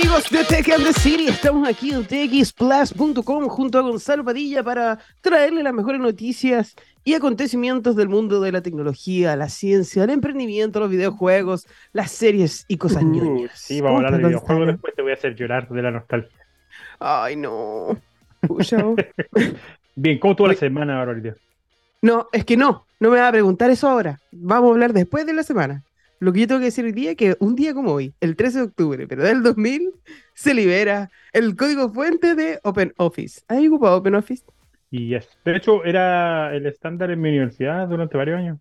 amigos de Tech and the City, estamos aquí en txplus.com junto a Gonzalo Padilla para traerle las mejores noticias y acontecimientos del mundo de la tecnología, la ciencia, el emprendimiento, los videojuegos, las series y cosas Uh, ñoñas. sí, vamos a hablar de ¿Cómo estás, videojuegos, después te voy a hacer llorar de la nostalgia. Ay, no. Bien, ¿cómo estuvo la semana, Barbarita? No, es que no, no me va a preguntar eso ahora. Vamos a hablar después de la semana. Lo que yo tengo que decir hoy día es que un día como hoy, el 13 de octubre, pero del 2000, se libera el código fuente de OpenOffice. ¿Has ocupado OpenOffice? Y yes. De hecho, era el estándar en mi universidad durante varios años.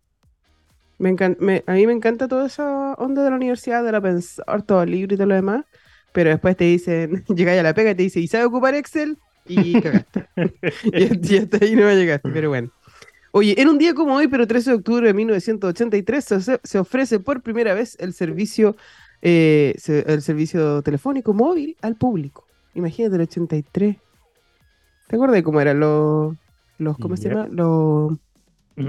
Me encan- me- a mí me encanta toda esa onda de la universidad, de la pensar, todo libre y todo lo demás, pero después te dicen, llegáis a la pega y te dice, ¿y sabe ocupar Excel? Y cagaste. y, y hasta ahí no va a llegar, pero bueno. Oye, en un día como hoy, pero 13 de octubre de 1983, se, se ofrece por primera vez el servicio, eh, se- el servicio telefónico móvil al público. Imagínate el 83. ¿Te acuerdas de cómo eran los, los ¿cómo se llama? Los,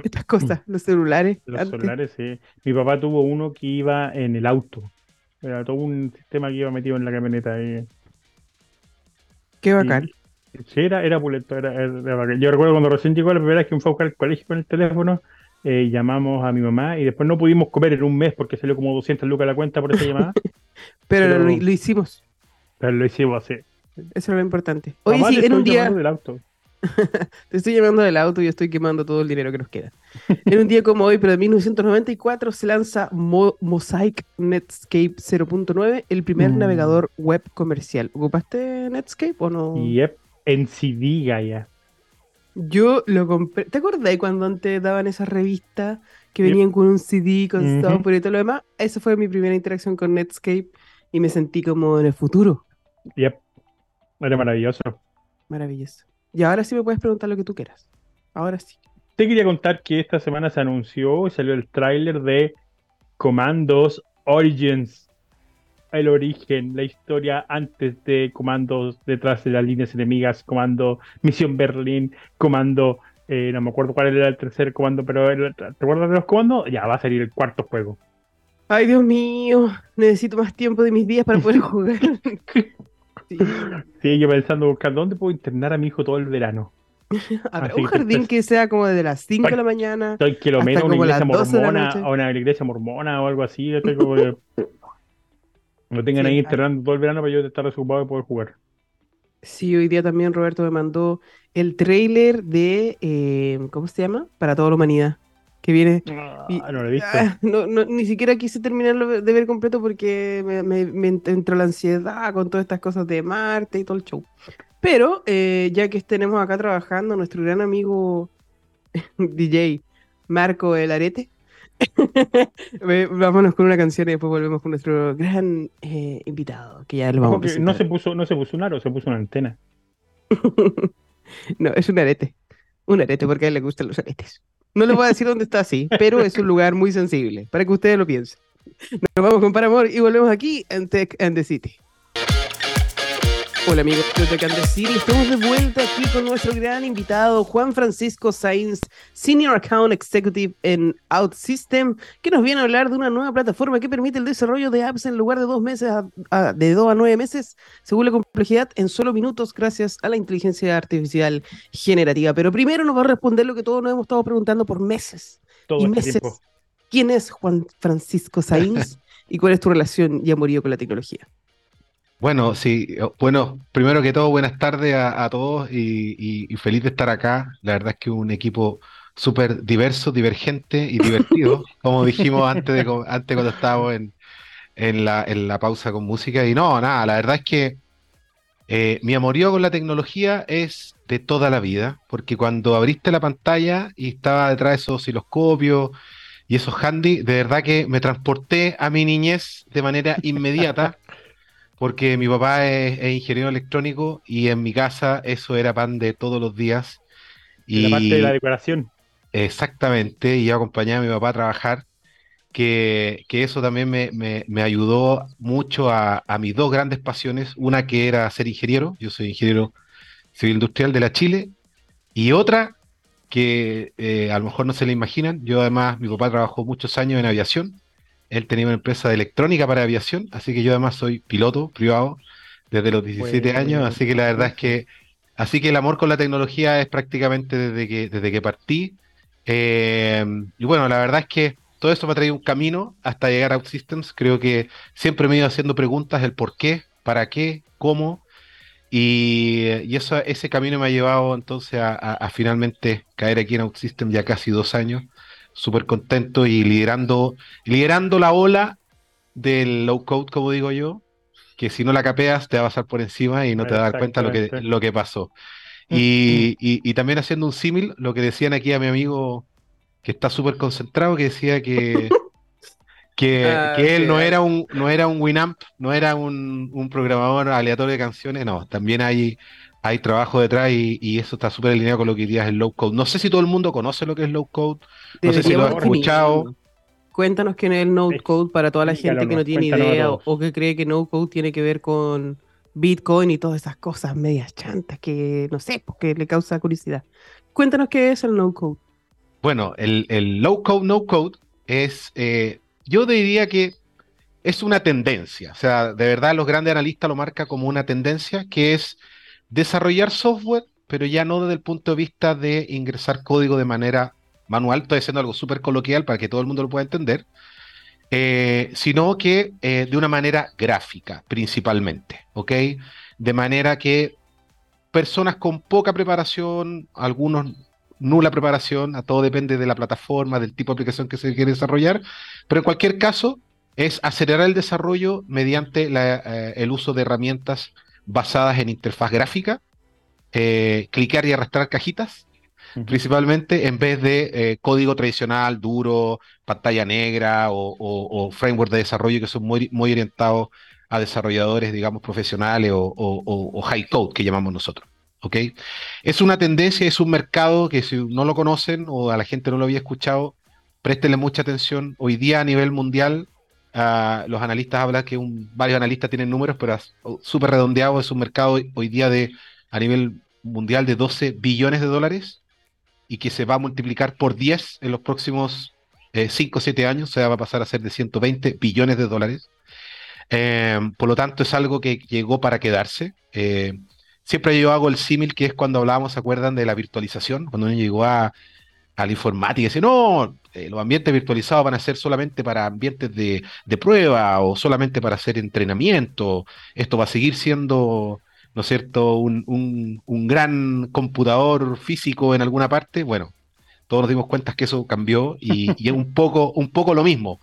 estas cosas, los celulares. Los antes? celulares, sí. Mi papá tuvo uno que iba en el auto. Era todo un sistema que iba metido en la camioneta. ahí. Qué bacán. Sí, era, era pulento, era, era. Yo recuerdo cuando recién llegó la primera vez que fue a buscar al colegio con el teléfono, eh, llamamos a mi mamá y después no pudimos comer en un mes porque salió como 200 lucas la cuenta por esa llamada, Pero, pero- Lo, lo hicimos. pero lo hicimos así. Eso es lo importante. Oye, sí, en un día llamando del auto. te estoy llamando del auto y estoy quemando todo el dinero que nos queda. En un día como hoy, pero de 1994, se lanza Mo- Mosaic Netscape 0.9, el primer Mm. navegador web comercial. ¿Ocupaste Netscape o no? Yep, en CD, ya. Yo lo compré. ¿Te acordás cuando antes daban esas revistas que Yep. venían con un CD, con software y todo lo demás? Esa fue mi primera interacción con Netscape y me sentí como en el futuro. Yep. Era maravilloso. Maravilloso. Y ahora sí me puedes preguntar lo que tú quieras. Ahora sí. Te quería contar que esta semana se anunció y salió el tráiler de Comandos Origins. El origen, la historia antes de Comandos detrás de las líneas enemigas, Comando Misión Berlín, Comando, eh, no me acuerdo cuál era el tercer comando, pero el- ¿te acuerdas de los comandos? Ya va a salir el cuarto juego. Ay, Dios mío, necesito más tiempo de mis días para poder jugar. Sí. Sí, yo pensando, buscar dónde puedo internar a mi hijo todo el verano. A ver, un jardín que sea como de las 5 de la mañana. Estoy que lo menos una iglesia 12 de la mormona, una iglesia mormona o algo así. Estoy como No tengan Sí, ahí internando todo el verano para yo estar desocupado y poder jugar. Sí, hoy día también Roberto me mandó el trailer de, eh, ¿cómo se llama? Para toda la humanidad. Que viene. y- Ah, no lo he visto. Ah, no, no, ni siquiera quise terminarlo de ver completo porque me, me- me entró la ansiedad con todas estas cosas de Marte y todo el show. Pero eh, ya que tenemos acá trabajando nuestro gran amigo DJ Marco El Arete, vámonos con una canción y después volvemos con nuestro gran eh, invitado, que ya lo vamos a no se puso, no se puso un aro, se puso una antena. No, es un arete. Un arete porque a él le gustan los aretes. No le voy a decir dónde está así, pero es un lugar muy sensible, para que ustedes lo piensen. Nos vamos con Paramore y volvemos aquí en Tech and the City. Hola amigos de the City, estamos de vuelta aquí con nuestro gran invitado Juan Francisco Sainz, Senior Account Executive en OutSystem, que nos viene a hablar de una nueva plataforma que permite el desarrollo de apps en lugar de dos meses, a- a- de dos a nueve meses, según la complejidad, en solo minutos gracias a la inteligencia artificial generativa. Pero primero nos va a responder lo que todos nos hemos estado preguntando por meses Todo y este meses. tiempo. ¿Quién es Juan Francisco Sainz y cuál es tu relación y amorío con la tecnología? Bueno, sí, eh, bueno, primero que todo, buenas tardes a, a todos y, y- y feliz de estar acá. La verdad es que un equipo súper diverso, divergente y divertido, como dijimos antes, de, antes cuando estábamos en, en la, en la pausa con música. Y no, nada, la verdad es que eh, mi amorío con la tecnología es de toda la vida, porque cuando abriste la pantalla y estaba detrás de esos osciloscopios y esos handy, de verdad que me transporté a mi niñez de manera inmediata porque mi papá es, es ingeniero electrónico y en mi casa eso era pan de todos los días. Y la parte de la decoración. exactamente, y yo acompañaba a mi papá a trabajar, que, que eso también me, me- me ayudó mucho a, a mis dos grandes pasiones, una que era ser ingeniero, yo soy ingeniero civil industrial de la Chile, y otra que eh, a lo mejor no se le imaginan, yo además, mi papá trabajó muchos años en aviación, él tenía una empresa de electrónica para aviación, así que yo además soy piloto privado desde los 17 años, así que la verdad es que, así que el amor con la tecnología es prácticamente desde que, desde que partí. Eh, y bueno, la verdad es que todo esto me ha traído un camino hasta llegar a OutSystems. Creo que siempre me he ido haciendo preguntas, el por qué, para qué, cómo. Y, eso, ese camino me ha llevado entonces a, finalmente caer aquí en OutSystems ya casi dos años. Súper contento y liderando, liderando la ola del low code, como digo yo, que si no la capeas te va a pasar por encima y no te vas a dar cuenta lo que, lo que pasó. Y, y, también haciendo un símil, lo que decían aquí a mi amigo que está súper concentrado, que decía que, que, ah, él no era un, no era un Winamp, no era un, programador aleatorio de canciones, no, también hay, hay trabajo detrás y, eso está súper alineado con lo que dirías el low code. No sé si todo el mundo conoce lo que es low code, no sé si lo ha escuchado. Cuéntanos quién es el no code para toda la gente que no tiene idea o, que cree que no code tiene que ver con Bitcoin y todas esas cosas medias chantas que no sé, porque le causa curiosidad. Cuéntanos qué es el no code. Bueno, el, low code, no code es, eh, yo diría que es una tendencia. O sea, de verdad los grandes analistas lo marcan como una tendencia que es desarrollar software, pero ya no desde el punto de vista de ingresar código de manera manual. Estoy haciendo algo súper coloquial para que todo el mundo lo pueda entender. Eh, sino que eh, de una manera gráfica, principalmente, ¿ok? De manera que personas con poca preparación, algunos nula preparación, a todo depende de la plataforma, del tipo de aplicación que se quiere desarrollar, pero en cualquier caso es acelerar el desarrollo mediante eh, el uso de herramientas basadas en interfaz gráfica, eh, clicar y arrastrar cajitas, principalmente en vez de eh, código tradicional, duro, pantalla negra o, framework de desarrollo que son muy, muy orientados a desarrolladores, digamos, profesionales o high code que llamamos nosotros. ¿Ok? Es una tendencia, es un mercado que si no lo conocen o a la gente no lo había escuchado, préstenle mucha atención. Hoy día a nivel mundial, ah, los analistas hablan que varios analistas tienen números, pero súper redondeado, es un mercado hoy día de a nivel mundial de 12 billones de dólares y que se va a multiplicar por 10 en los próximos 5 o 7 años, o sea, va a pasar a ser de 120 billones de dólares. Eh, por lo tanto, es algo que llegó para quedarse. Eh, siempre yo hago el símil que es cuando hablábamos, ¿se acuerdan de la virtualización? Cuando uno llegó a, la informática y dice, no, eh, los ambientes virtualizados van a ser solamente para ambientes de, prueba o solamente para hacer entrenamiento. Esto va a seguir siendo, ¿no es cierto?, un, gran computador físico en alguna parte. Bueno, todos nos dimos cuenta que eso cambió y, y es un poco, un poco lo mismo.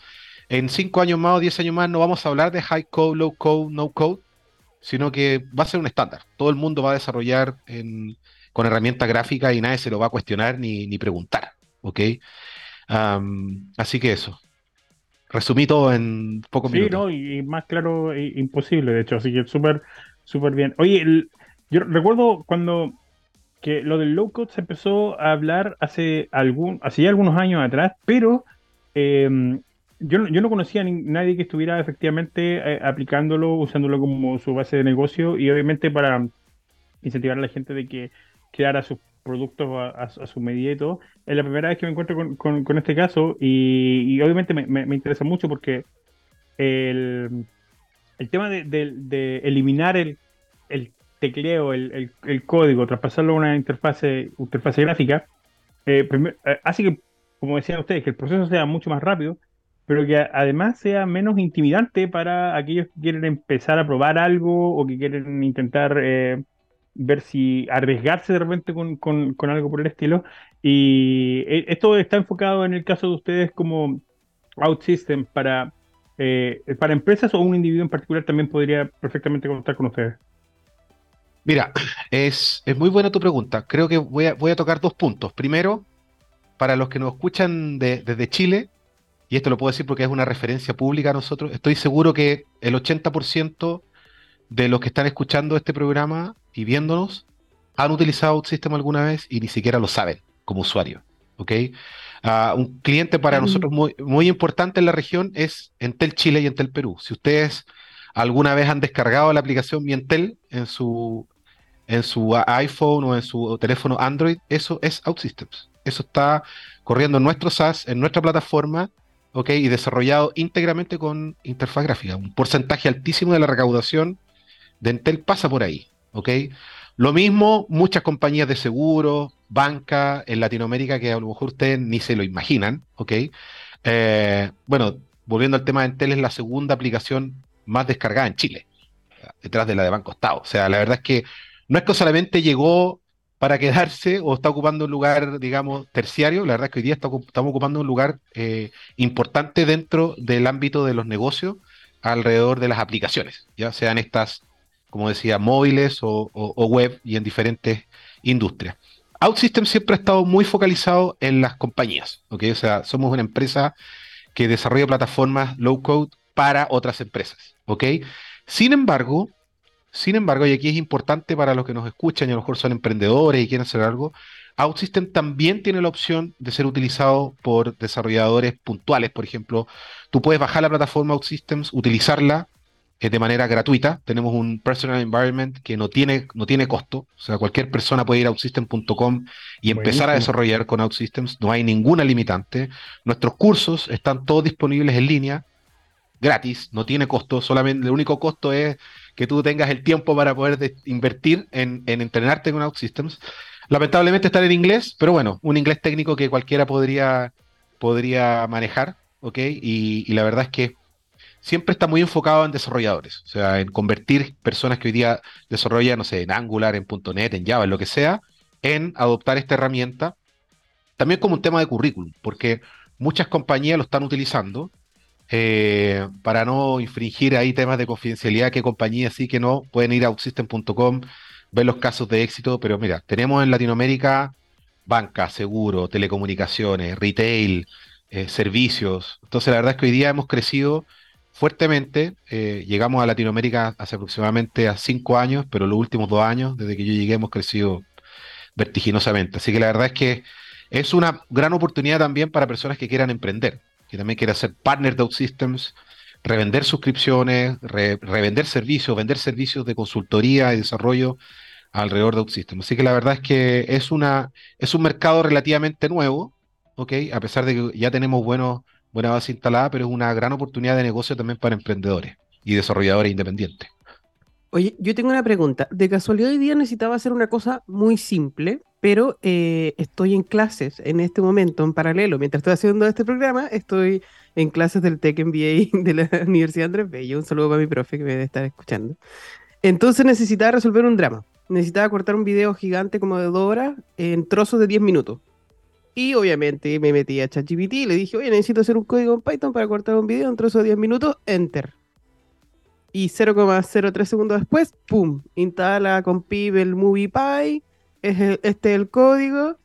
En cinco años más o diez años más no vamos a hablar de high code, low code, no code, sino que va a ser un estándar. Todo el mundo va a desarrollar con herramientas gráficas y nadie se lo va a cuestionar ni, preguntar. ¿Ok? así que eso. Resumí todo en poco sí, no, y, más claro, imposible, de hecho, así que súper, súper bien. Oye, yo recuerdo cuando que lo del low code se empezó a hablar hace algún, hace ya algunos años atrás, pero em, yo, no conocía a nadie que estuviera efectivamente eh, aplicándolo, usándolo como su base de negocio y obviamente para incentivar a la gente de que creara sus productos a, su medida y todo. Es la primera vez que me encuentro con, este caso y, obviamente me, interesa mucho porque el, tema de, eliminar el, tecleo, el, código, traspasarlo a una interfase, interfase gráfica, eh, eh, hace que, como decían ustedes, que el proceso sea mucho más rápido pero que además sea menos intimidante para aquellos que quieren empezar a probar algo o que quieren intentar eh, ver si arriesgarse de repente con, algo por el estilo. Y eh, esto está enfocado en el caso de ustedes como OutSystem para, eh, para empresas o un individuo en particular también podría perfectamente contar con ustedes. Mira, es, muy buena tu pregunta. Creo que voy a, voy a tocar dos puntos. Primero, para los que nos escuchan desde Chile, y esto lo puedo decir porque es una referencia pública a nosotros, estoy seguro que el 80% de los que están escuchando este programa y viéndonos han utilizado OutSystem alguna vez y ni siquiera lo saben como usuario. ¿ok? Ah, un cliente para nosotros muy, muy importante en la región es Entel Chile y Entel Perú. Si ustedes alguna vez han descargado la aplicación Mi Entel en su, en su iPhone o en su teléfono Android, eso es OutSystems. Eso está corriendo en nuestro SaaS, en nuestra plataforma, ¿ok? Y desarrollado íntegramente con interfaz gráfica. Un porcentaje altísimo de la recaudación de Entel pasa por ahí, ¿ok? Lo mismo muchas compañías de seguro, banca en Latinoamérica que a lo mejor ustedes ni se lo imaginan, ¿ok? Eh, bueno, volviendo al tema de Entel, es la segunda aplicación más descargada en Chile, detrás de la de Banco Estado. O sea, la verdad es que no es que solamente llegó para quedarse o está ocupando un lugar, digamos, terciario. La verdad es que hoy día estamos ocupando un lugar eh, importante dentro del ámbito de los negocios alrededor de las aplicaciones, ya sean estas, como decía, móviles o, web y en diferentes industrias. OutSystem siempre ha estado muy focalizado en las compañías, ¿ok? O sea, somos una empresa que desarrolla plataformas low code para otras empresas, ¿ok? Sin embargo, sin embargo, y aquí es importante para los que nos escuchan y a lo mejor son emprendedores y quieren hacer algo, OutSystem también tiene la opción de ser utilizado por desarrolladores puntuales. Por ejemplo, tú puedes bajar la plataforma OutSystems, utilizarla eh, de manera gratuita. Tenemos un personal environment que no tiene, no tiene costo. O sea, cualquier persona puede ir a outsystem.com y empezar a desarrollar con OutSystems. No hay ninguna limitante. Nuestros cursos están todos disponibles en línea, gratis, no tiene costo. Solamente el único costo es que tú tengas el tiempo para poder invertir en, entrenarte con OutSystems. Lamentablemente está en inglés, pero bueno, un inglés técnico que cualquiera podría, podría manejar, ¿ok? Y, la verdad es que siempre está muy enfocado en desarrolladores, o sea, en convertir personas que hoy día desarrollan, no sé, en Angular, en .NET, en Java, en lo que sea, en adoptar esta herramienta, también como un tema de currículum, porque muchas compañías lo están utilizando eh, para no infringir ahí temas de confidencialidad, que compañías sí que no, pueden ir a outsystem.com, ver los casos de éxito, pero mira, tenemos en Latinoamérica banca, seguro, telecomunicaciones, retail, eh, servicios. Entonces la verdad es que hoy día hemos crecido fuertemente. Eh, llegamos a Latinoamérica hace aproximadamente a cinco años, pero los últimos dos años, desde que yo llegué, hemos crecido vertiginosamente. Así que la verdad es que es una gran oportunidad también para personas que quieran emprender que también quiere ser partner de OutSystems, revender suscripciones, revender servicios, vender servicios de consultoría y desarrollo alrededor de OutSystems. Así que la verdad es que es, una, es un mercado relativamente nuevo, ¿ok? A pesar de que ya tenemos buenos, buena base instalada, pero es una gran oportunidad de negocio también para emprendedores y desarrolladores independientes. Oye, yo tengo una pregunta. De casualidad hoy día necesitaba hacer una cosa muy simple, pero eh, estoy en clases en este momento, en paralelo. Mientras estoy haciendo este programa, estoy en clases del Tech MBA de la Universidad Andrés Bello. Un saludo para mi profe que me debe estar escuchando. Entonces necesitaba resolver un drama. Necesitaba cortar un video gigante como de dos horas en trozos de 10 minutos. Y obviamente me metí a ChatGPT y le dije, oye, necesito hacer un código en Python para cortar un video en trozos de 10 minutos. Enter. Y 0,03 segundos después, ¡pum! Instala con pib el MoviePy este es el código.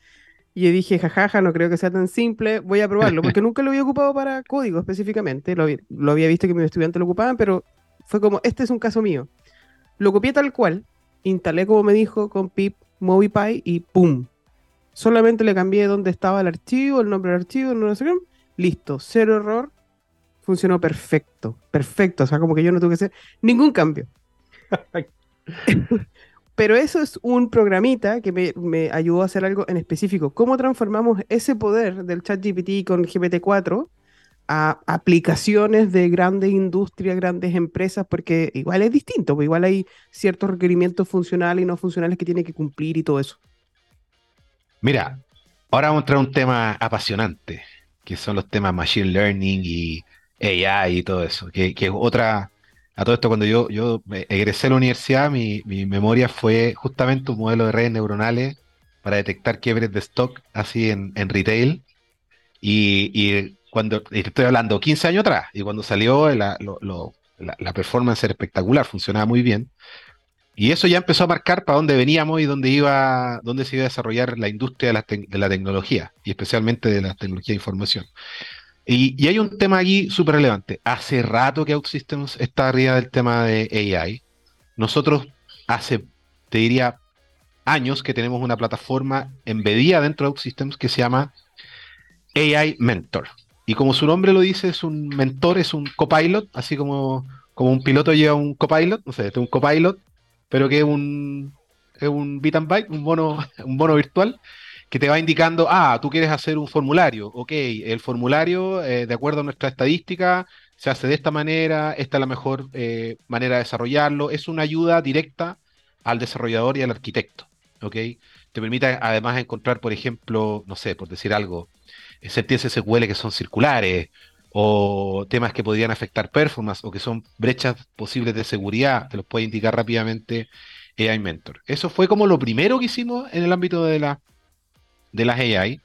Y yo dije, jajaja, no creo que sea tan simple, voy a probarlo, porque nunca lo había ocupado para código específicamente, lo, había visto que mis estudiantes lo ocupaban, pero fue como, este es un caso mío. Lo copié tal cual, instalé como me dijo con pip MoviePy y ¡pum! Solamente le cambié dónde estaba el archivo, el nombre del archivo, no sé qué, listo, cero error, funcionó perfecto, perfecto, o sea, como que yo no tuve que hacer ningún cambio. Pero eso es un programita que me, ayudó a hacer algo en específico. ¿Cómo transformamos ese poder del chat GPT con GPT-4 a aplicaciones de grandes industrias, grandes empresas? Porque igual es distinto, pues igual hay ciertos requerimientos funcionales y no funcionales que tiene que cumplir y todo eso. Mira, ahora vamos a entrar a un tema apasionante, que son los temas Machine Learning y AI y todo eso, que, es otra a todo esto, cuando yo, yo egresé a la universidad, mi, memoria fue justamente un modelo de redes neuronales para detectar quiebres de stock así en, retail. Y, cuando estoy hablando 15 años atrás, y cuando salió la, performance era espectacular, funcionaba muy bien. Y eso ya empezó a marcar para dónde veníamos y dónde iba, dónde se iba a desarrollar la industria la, de la tecnología, y especialmente de la tecnología de información. Y, hay un tema aquí súper relevante. Hace rato que OutSystems está arriba del tema de AI. Nosotros hace, te diría, años que tenemos una plataforma embedida dentro de OutSystems que se llama AI Mentor. Y como su nombre lo dice, es un mentor, es un copilot, así como, como un piloto lleva un copilot, no sé, este es un copilot, pero que es un, es un bit and byte, un bono, un bono virtual, que te va indicando, ah, tú quieres hacer un formulario, ok, el formulario, eh, de acuerdo a nuestra estadística, se hace de esta manera, esta es la mejor eh, manera de desarrollarlo. Es una ayuda directa al desarrollador y al arquitecto, ¿ok? Te permite además encontrar, por ejemplo, no sé, por decir algo, sentencias SQL que son circulares, o temas que podrían afectar performance, o que son brechas posibles de seguridad, te los puede indicar rápidamente AI Mentor. Eso fue como lo primero que hicimos en el ámbito de, la, de las AI.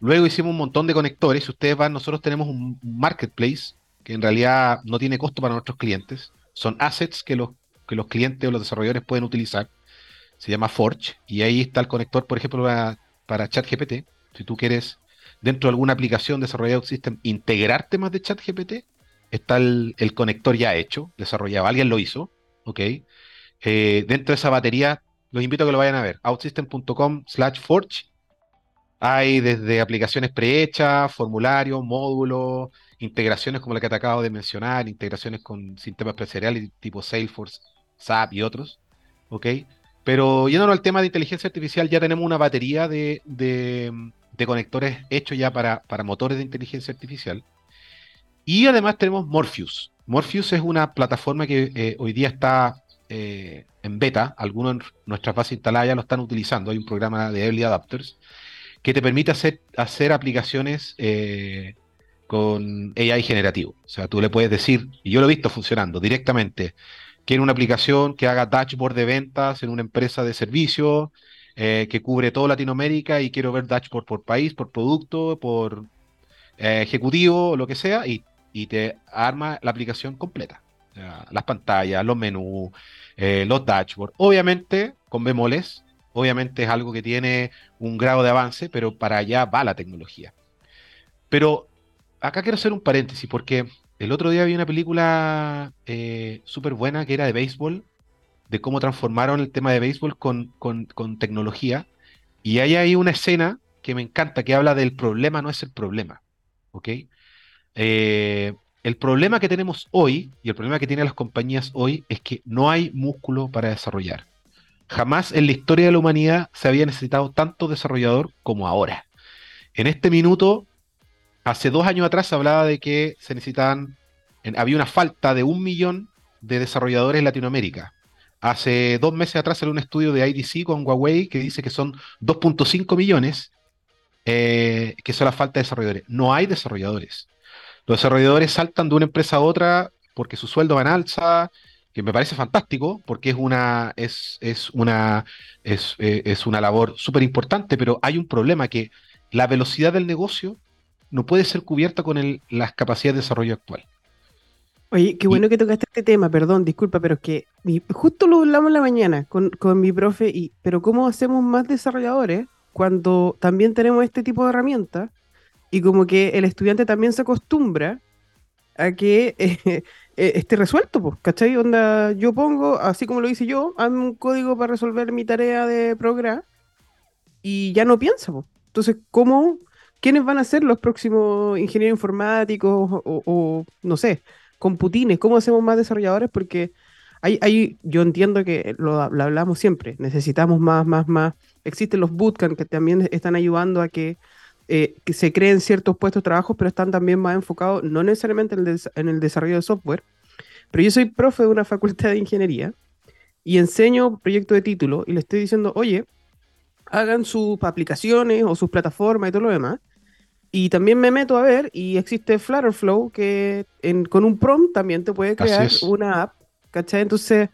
Luego hicimos un montón de conectores. Si ustedes van, nosotros tenemos un marketplace que en realidad no tiene costo para nuestros clientes. Son assets que los, que los clientes o los desarrolladores pueden utilizar. Se llama Forge. Y ahí está el conector, por ejemplo, para, para ChatGPT. Si tú quieres, dentro de alguna aplicación desarrollada System, integrar temas de ChatGPT, está el, el, conector ya hecho, desarrollado. Alguien lo hizo. ¿ok? Eh, dentro de esa batería, los invito a que lo vayan a ver. outsystem.com slash forge. Hay desde aplicaciones prehechas, formularios, módulos, integraciones como la que te acabo de mencionar, integraciones con sistemas empresariales tipo Salesforce, SAP y otros. ¿Ok? Pero yéndonos al tema de inteligencia artificial, ya tenemos una batería de, conectores hechos ya para, motores de inteligencia artificial. Y además tenemos Morpheus. Morpheus es una plataforma que eh, hoy día está eh, en beta, algunos en nuestras bases instaladas ya lo están utilizando, hay un programa de Early Adapters que te permite hacer, hacer aplicaciones eh, con AI generativo. O sea, tú le puedes decir, y yo lo he visto funcionando directamente, quiero una aplicación que haga dashboard de ventas en una empresa de servicio, eh, que cubre toda Latinoamérica y quiero ver dashboard por país, por producto, por ejecutivo, lo que sea, y, y te arma la aplicación completa. las pantallas, los menús, eh, los dashboards. Obviamente, con bemoles, obviamente es algo que tiene un grado de avance, pero para allá va la tecnología. Pero acá quiero hacer un paréntesis, porque el otro día vi una película eh, súper buena que era de béisbol, de cómo transformaron el tema de béisbol con, tecnología. Y hay ahí una escena que me encanta, que habla del problema no es el problema. ¿Ok? Eh, el problema que tenemos hoy y el problema que tienen las compañías hoy es que no hay músculo para desarrollar. Jamás en la historia de la humanidad se había necesitado tanto desarrollador como ahora. En este minuto, hace dos años atrás se hablaba de que se necesitaban, había una falta de un millón de desarrolladores en Latinoamérica. Hace dos meses atrás salió un estudio de IDC con Huawei que dice que son 2.5 millones eh, que son la falta de desarrolladores. No hay desarrolladores. Los desarrolladores saltan de una empresa a otra porque su sueldo va en alza, que me parece fantástico, porque es una, es, es una, es, eh, es una labor súper importante, pero hay un problema que la velocidad del negocio no puede ser cubierta con el, las capacidades de desarrollo actual. Oye, qué bueno que tocaste este tema, perdón, disculpa, pero es que justo lo hablamos en la mañana con, con mi profe, y, pero ¿cómo hacemos más desarrolladores cuando también tenemos este tipo de herramientas? y como que el estudiante también se acostumbra a que eh, eh, esté resuelto, pues, ¿cachai? Onda, yo pongo, así como lo hice yo, hazme un código para resolver mi tarea de programa y ya no piensa. Entonces, ¿cómo, quiénes van a ser los próximos ingenieros informáticos o, no sé, computines? ¿Cómo hacemos más desarrolladores? Porque hay, hay yo entiendo que lo, lo hablamos siempre, necesitamos más, más, más. Existen los bootcamps que también están ayudando a que eh, que se creen ciertos puestos de trabajo, pero están también más enfocados no necesariamente en el, desarrollo de software. Pero yo soy profe de una facultad de ingeniería y enseño proyectos de título y le estoy diciendo, oye, hagan sus aplicaciones o sus plataformas y todo lo demás. Y también me meto a ver y existe Flutterflow que con un prompt también te puede crear una app, ¿cachai? Entonces,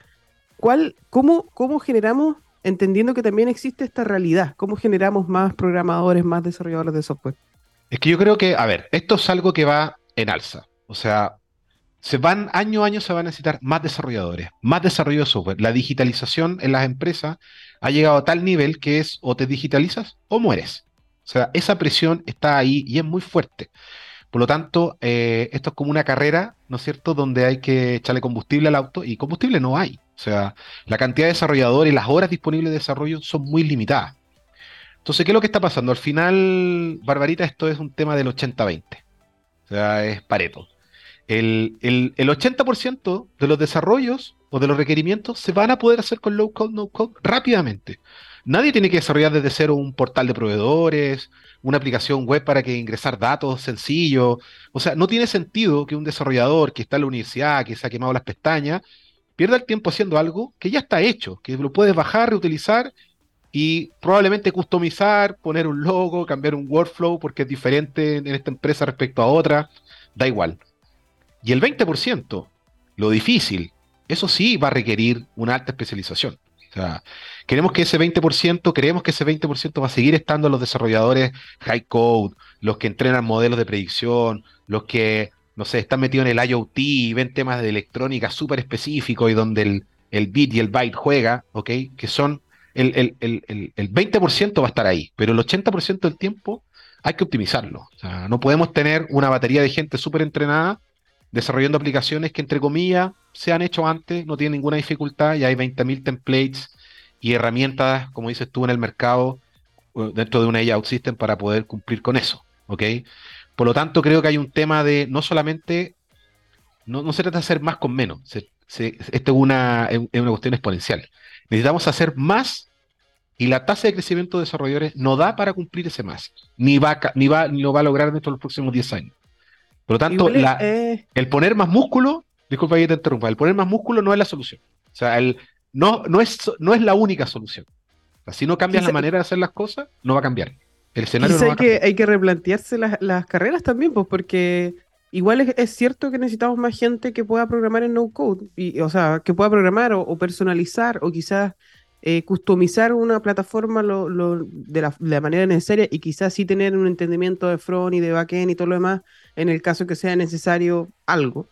¿cuál, cómo, ¿cómo generamos entendiendo que también existe esta realidad. ¿Cómo generamos más programadores, más desarrolladores de software? Es que yo creo que, a ver, esto es algo que va en alza. O sea, se van año a año se van a necesitar más desarrolladores, más desarrollo de software. La digitalización en las empresas ha llegado a tal nivel que es o te digitalizas o mueres. O sea, esa presión está ahí y es muy fuerte. Por lo tanto, eh, esto es como una carrera, ¿no es cierto?, donde hay que echarle combustible al auto y combustible no hay. O sea, la cantidad de desarrolladores las horas disponibles de desarrollo son muy limitadas. Entonces, ¿qué es lo que está pasando? Al final, Barbarita, esto es un tema del 80-20. O sea, es pareto. El, el, el 80% de los desarrollos o de los requerimientos se van a poder hacer con low code, no code rápidamente. Nadie tiene que desarrollar desde cero un portal de proveedores, una aplicación web para que ingresar datos sencillo. O sea, no tiene sentido que un desarrollador que está en la universidad, que se ha quemado las pestañas, pierda el tiempo haciendo algo que ya está hecho, que lo puedes bajar, reutilizar y probablemente customizar, poner un logo, cambiar un workflow porque es diferente en esta empresa respecto a otra, da igual. Y el 20%, lo difícil, eso sí va a requerir una alta especialización. O sea, queremos que ese 20%, creemos que ese 20% va a seguir estando los desarrolladores high code, los que entrenan modelos de predicción, los que, no sé, están metidos en el IoT y ven temas de electrónica súper específicos y donde el, el bit y el byte juega, ¿ok? Que son el, el, 20% va a estar ahí, pero el 80% del tiempo hay que optimizarlo. O sea, no podemos tener una batería de gente súper entrenada desarrollando aplicaciones que, entre comillas, se han hecho antes, no tienen ninguna dificultad y hay 20.000 templates y herramientas, como dices tú, en el mercado dentro de una AI System para poder cumplir con eso. ¿ok? Por lo tanto, creo que hay un tema de no solamente, no, no se trata de hacer más con menos, esto es una, es una cuestión exponencial. Necesitamos hacer más y la tasa de crecimiento de desarrolladores no da para cumplir ese más, ni va, ni va, ni lo va a lograr dentro de los próximos 10 años. Por lo tanto, el poner más músculo, disculpa que te interrumpa, el poner más músculo no es la solución. O sea, el, no, no, es, no es la única solución. si no cambias la manera de hacer las cosas, no va a cambiar. El escenario no cambiar. Que hay que replantearse las, las carreras también, pues, porque igual es, cierto que necesitamos más gente que pueda programar en no code, y, o sea, que pueda programar o, personalizar o quizás eh, customizar una plataforma de, la, manera necesaria y quizás sí tener un entendimiento de front y de backend y todo lo demás en el caso que sea necesario algo.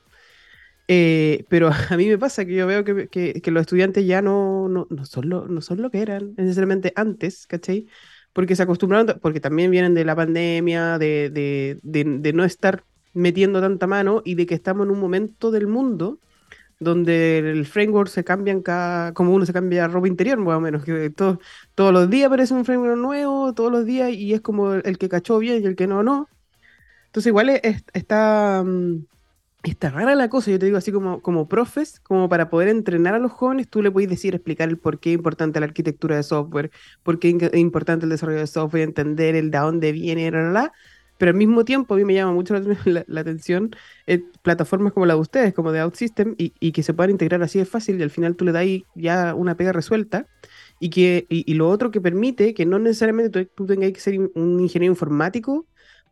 Eh, pero a mí me pasa que yo veo que, los estudiantes ya no, no, son lo, no son lo que eran necesariamente antes, ¿cachai? Porque se acostumbraron, porque también vienen de la pandemia, de, de, de no estar metiendo tanta mano y de que estamos en un momento del mundo donde el framework se cambia cada, como uno se cambia ropa interior, más o menos, que todos los días aparece un framework nuevo, todos los días, y es como el, que cachó bien y el que no, no. Entonces igual está, mm, está rara la cosa, yo te digo así como, como profes, como para poder entrenar a los jóvenes, tú le puedes decir, explicar el por qué es importante la arquitectura de software, por qué es importante el desarrollo de software, entender el de dónde viene, la, la, la pero al mismo tiempo a mí me llama mucho la, atención eh, plataformas como la de ustedes, como de OutSystem, y, y que se puedan integrar así de fácil y al final tú le das ya una pega resuelta. Y, que, y, lo otro que permite que no necesariamente tú, tengas que ser un ingeniero informático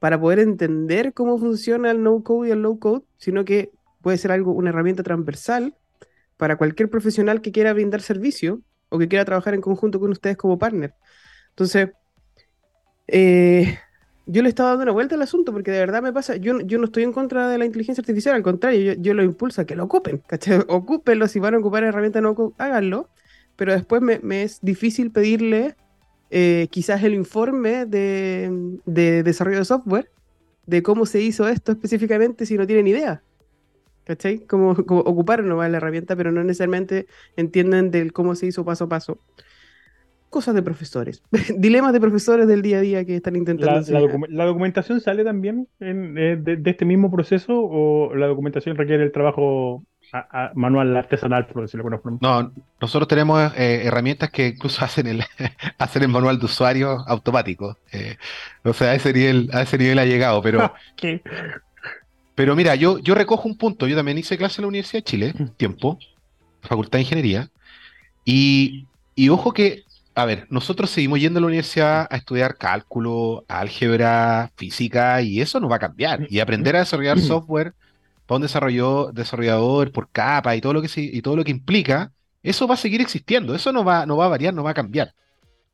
para poder entender cómo funciona el no-code y el low-code, sino que puede ser algo, una herramienta transversal para cualquier profesional que quiera brindar servicio o que quiera trabajar en conjunto con ustedes como partner. Entonces, eh, yo le estaba dando una vuelta al asunto porque de verdad me pasa, yo, yo no estoy en contra de la inteligencia artificial, al contrario, yo, lo impulso a que lo ocupen, ¿cachai? Ocúpenlo, si van a ocupar herramientas no háganlo, pero después me, es difícil pedirle eh, quizás el informe de, desarrollo de software de cómo se hizo esto específicamente si no tienen idea. ¿Cachai? Como, ocupar no va la herramienta, pero no necesariamente entienden del cómo se hizo paso a paso cosas de profesores, dilemas de profesores del día a día que están intentando. ¿La, documentación sale también eh, de, este mismo proceso o la documentación requiere el trabajo manual artesanal, por decirlo de alguna forma? No, nosotros tenemos eh, herramientas que incluso hacen el, hacen el manual de usuario automático. Eh, o sea, a ese nivel, a ese nivel ha llegado, pero. Pero mira, yo, yo recojo un punto. Yo también hice clase en la Universidad de Chile, mm. tiempo, Facultad de Ingeniería. Y, y ojo que a ver, nosotros seguimos yendo a la universidad a estudiar cálculo, álgebra, física, y eso no va a cambiar. Y aprender a desarrollar software para un desarrollador por capa y todo lo que y todo lo que implica, eso va a seguir existiendo. Eso no va, no va a variar, no va a cambiar.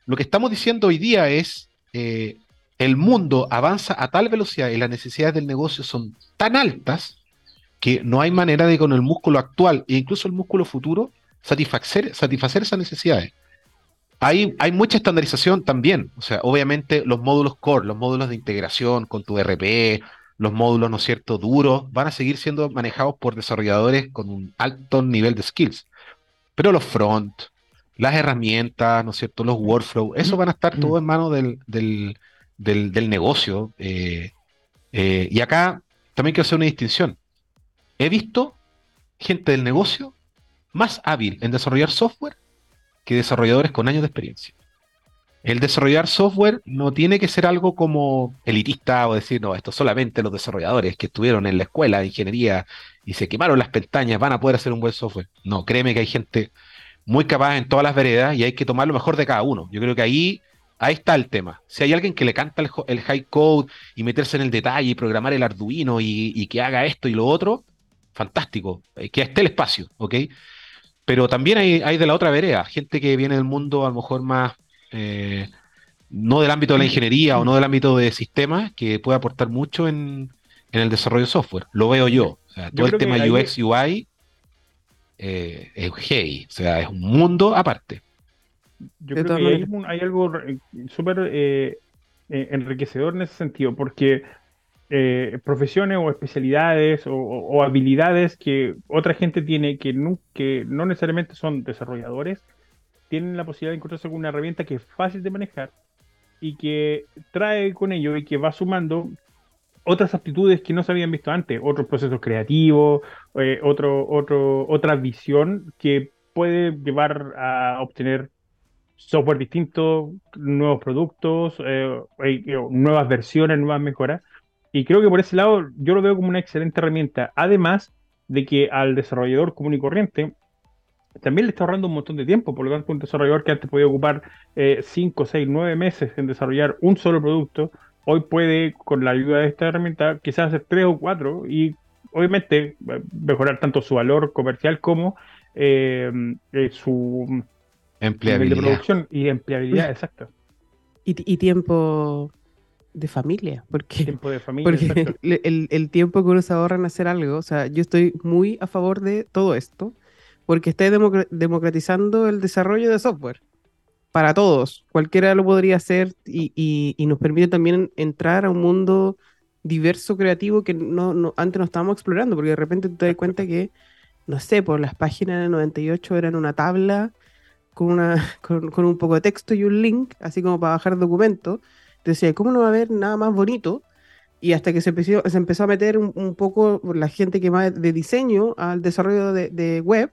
Lo que estamos diciendo hoy día es eh, el mundo avanza a tal velocidad y las necesidades del negocio son tan altas que no hay manera de con el músculo actual e incluso el músculo futuro satisfacer, satisfacer esas necesidades. Hay, mucha estandarización también. O sea, obviamente los módulos core, los módulos de integración con tu RP, los módulos, ¿no es cierto?, duros, van a seguir siendo manejados por desarrolladores con un alto nivel de skills. Pero los front, las herramientas, ¿no es cierto?, los workflows, eso van a estar todo en manos del, negocio. Eh, eh, y acá también quiero hacer una distinción. He visto gente del negocio más hábil en desarrollar software que desarrolladores con años de experiencia. El desarrollar software no tiene que ser algo como elitista o decir, no, esto solamente los desarrolladores que estuvieron en la escuela de ingeniería y se quemaron las pestañas van a poder hacer un buen software. No, créeme que hay gente muy capaz en todas las veredas y hay que tomar lo mejor de cada uno. Yo creo que ahí, ahí está el tema. Si hay alguien que le canta el, high code y meterse en el detalle y programar el Arduino y, que haga esto y lo otro, fantástico, eh, que esté el espacio, ¿ok? Pero también hay, hay de la otra vereda, gente que viene del mundo a lo mejor más eh, no del ámbito de la ingeniería o no del ámbito de sistemas, que puede aportar mucho en, el desarrollo de software. Lo veo yo. todo el tema UX, UI eh, es hey, o sea, es un mundo aparte. Yo creo que hay, algo súper eh, enriquecedor en ese sentido, porque profesiones o especialidades o, habilidades que otra gente tiene que que no necesariamente son desarrolladores, tienen la posibilidad de encontrarse con una herramienta que es fácil de manejar y que trae con ello y que va sumando otras aptitudes que no se habían visto antes, otros procesos creativos, eh, otro, otro, otra visión que puede llevar a obtener software distinto, nuevos productos, eh, nuevas versiones, nuevas mejoras. Y creo que por ese lado yo lo veo como una excelente herramienta. Además de que al desarrollador común y corriente también le está ahorrando un montón de tiempo. Por lo tanto, un desarrollador que antes podía ocupar 5, 6, 9 meses en desarrollar un solo producto, hoy puede, con la ayuda de esta herramienta, quizás hacer 3 o 4 y obviamente mejorar tanto su valor comercial como eh, eh, su empleabilidad. de producción y empleabilidad, exacto. Y, tiempo de familia, porque, tiempo de familia, porque el, el, tiempo que uno se ahorra en hacer algo, o sea, yo estoy muy a favor de todo esto, porque está democratizando el desarrollo de software para todos. Cualquiera lo podría hacer y, nos permite también entrar a un mundo diverso, creativo, que no, antes no estábamos explorando, porque de repente te das cuenta que, no sé, por las páginas del 98 eran una tabla con, un poco de texto y un link, así como para bajar documentos. Entonces, ¿cómo no va a haber nada más bonito? Y hasta que se empezó, a meter un, poco la gente que va de diseño al desarrollo de web,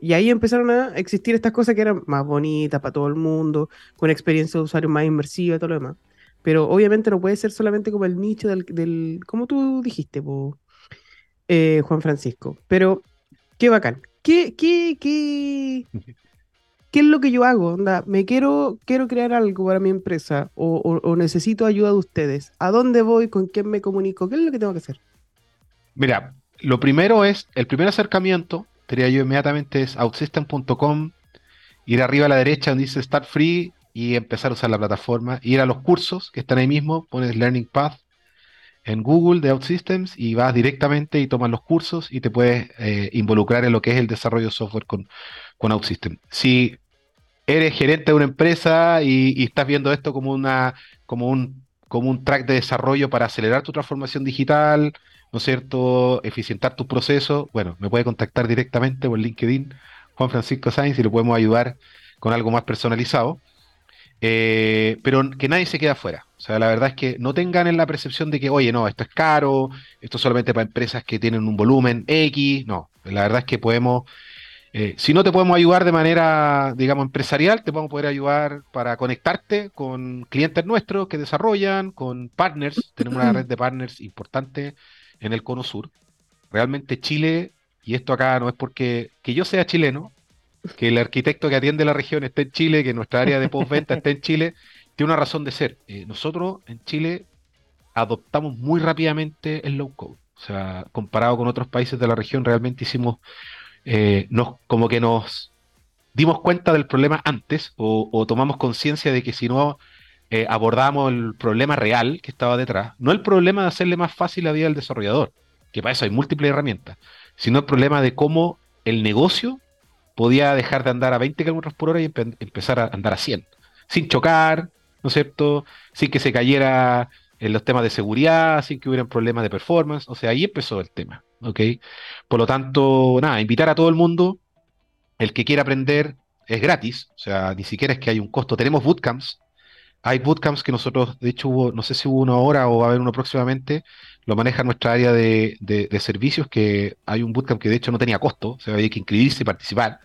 y ahí empezaron a existir estas cosas que eran más bonitas para todo el mundo, con experiencia de usuario más inmersiva y todo lo demás. Pero obviamente no puede ser solamente como el nicho del, del como tú dijiste, eh, Juan Francisco. Pero qué bacán. ¿Qué, qué, qué, qué es lo que yo hago? Onda, me quiero, quiero crear algo para mi empresa o, o necesito ayuda de ustedes. ¿A dónde voy? ¿Con quién me comunico? ¿Qué es lo que tengo que hacer? Mira, lo primero es, el primer acercamiento yo inmediatamente es outsystem.com, ir arriba a la derecha donde dice Start Free y empezar a usar la plataforma, ir a los cursos que están ahí mismo, pones Learning Path en Google de OutSystems y vas directamente y tomas los cursos y te puedes eh, involucrar en lo que es el desarrollo de software con, con OutSystem. Si eres gerente de una empresa y, y, estás viendo esto como una como un como un track de desarrollo para acelerar tu transformación digital, ¿no es cierto?, eficientar tus procesos, bueno, me puede contactar directamente por LinkedIn, Juan Francisco Sainz, y le podemos ayudar con algo más personalizado. Eh, pero que nadie se quede afuera. O sea, la verdad es que no tengan en la percepción de que, oye, no, esto es caro, esto es solamente para empresas que tienen un volumen X. No, la verdad es que podemos, eh, si no te podemos ayudar de manera, digamos, empresarial, te podemos poder ayudar para conectarte con clientes nuestros que desarrollan, con partners. Tenemos una red de partners importante en el cono sur. Realmente Chile, y esto acá no es porque que yo sea chileno, que el arquitecto que atiende la región esté en Chile, que nuestra área de postventa esté en Chile, tiene una razón de ser. Eh, nosotros en Chile adoptamos muy rápidamente el low code. O sea, comparado con otros países de la región, realmente hicimos, eh, nos, como que nos dimos cuenta del problema antes o, tomamos conciencia de que si no eh, abordamos el problema real que estaba detrás, no el problema de hacerle más fácil la vida al desarrollador, que para eso hay múltiples herramientas, sino el problema de cómo el negocio podía dejar de andar a 20 km por hora y empezar a andar a 100, sin chocar, ¿no es cierto? Sin que se cayera en los temas de seguridad, sin que hubieran problemas de performance, o sea, ahí empezó el tema, ¿ok? Por lo tanto, nada, invitar a todo el mundo, el que quiera aprender es gratis, o sea, ni siquiera es que hay un costo, tenemos bootcamps, hay bootcamps que nosotros, de hecho, hubo, no sé si hubo uno ahora o va a haber uno próximamente, lo maneja nuestra área de, de- de servicios, que hay un bootcamp que de hecho no tenía costo, o sea, había que inscribirse y participar.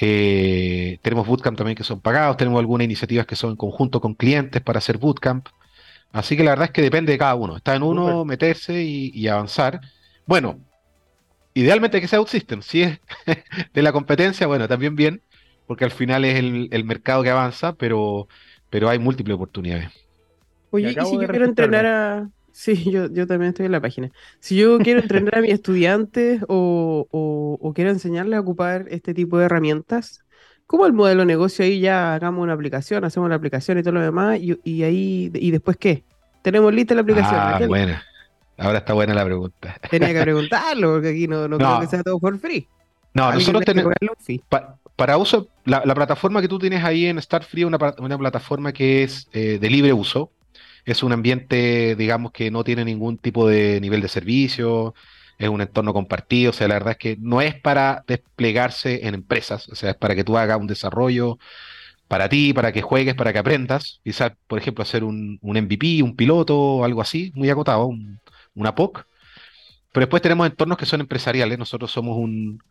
Eh, tenemos bootcamp también que son pagados, tenemos algunas iniciativas que son en conjunto con clientes para hacer bootcamp. Así que la verdad es que depende de cada uno. Está en uno meterse y, y avanzar. Bueno, idealmente que sea OutSystem. Si es de la competencia, bueno, también bien, porque al final es el, el mercado que avanza, pero, pero hay múltiples oportunidades. Oye, y si yo quiero entrenar a... Sí, yo, yo también estoy en la página. Si yo quiero entrenar a mis estudiantes o, o, o quiero enseñarles a ocupar este tipo de herramientas, ¿cómo el modelo de negocio ahí ya hagamos una aplicación, hacemos la aplicación y todo lo demás? Y, y ahí, ¿y después qué? Tenemos lista la aplicación. ¿a Ah, buena. Ahora está buena la pregunta. Tenía que preguntarlo, porque aquí no, no, creo No. que sea todo por free. No, nosotros tenemos. Pa- para uso, la, la plataforma que tú tienes ahí en Startfree es una, una plataforma que es eh, de libre uso. Es un ambiente, digamos, que no tiene ningún tipo de nivel de servicio, es un entorno compartido, o sea, la verdad es que no es para desplegarse en empresas, o sea, es para que tú hagas un desarrollo para ti, para que juegues, para que aprendas, quizás, por ejemplo, hacer un, un MVP, un piloto, algo así, muy acotado, un- una POC. Pero después tenemos entornos que son empresariales, nosotros somos un,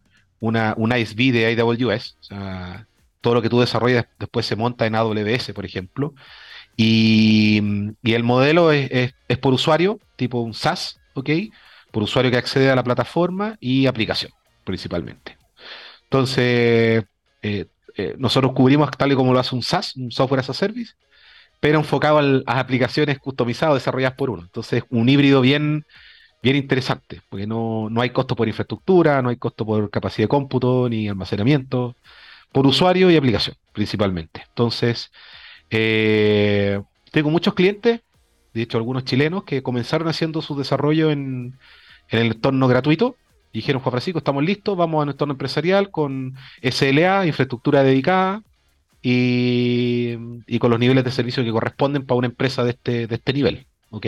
una, un de AWS. Todo lo que tú desarrollas después se monta en AWS, por ejemplo. Y, y el modelo es, es- es por usuario, tipo un SaaS, ¿ok? Por usuario que accede a la plataforma y aplicación, principalmente. Entonces, eh, eh, nosotros cubrimos tal y como lo hace un SaaS, un Software as a Service, pero enfocado al- a aplicaciones customizadas desarrolladas por uno. Entonces, un híbrido bien, bien interesante, porque no, no hay costo por infraestructura, no hay costo por capacidad de cómputo ni almacenamiento, por usuario y aplicación, principalmente. Entonces, eh, tengo muchos clientes, de hecho algunos chilenos, que comenzaron haciendo su desarrollo en, en el entorno gratuito. Dijeron, Juan Francisco, estamos listos, vamos a nuestro entorno empresarial con SLA, infraestructura dedicada y, y con los niveles de servicio que corresponden para una empresa de este, de este nivel. ¿ok?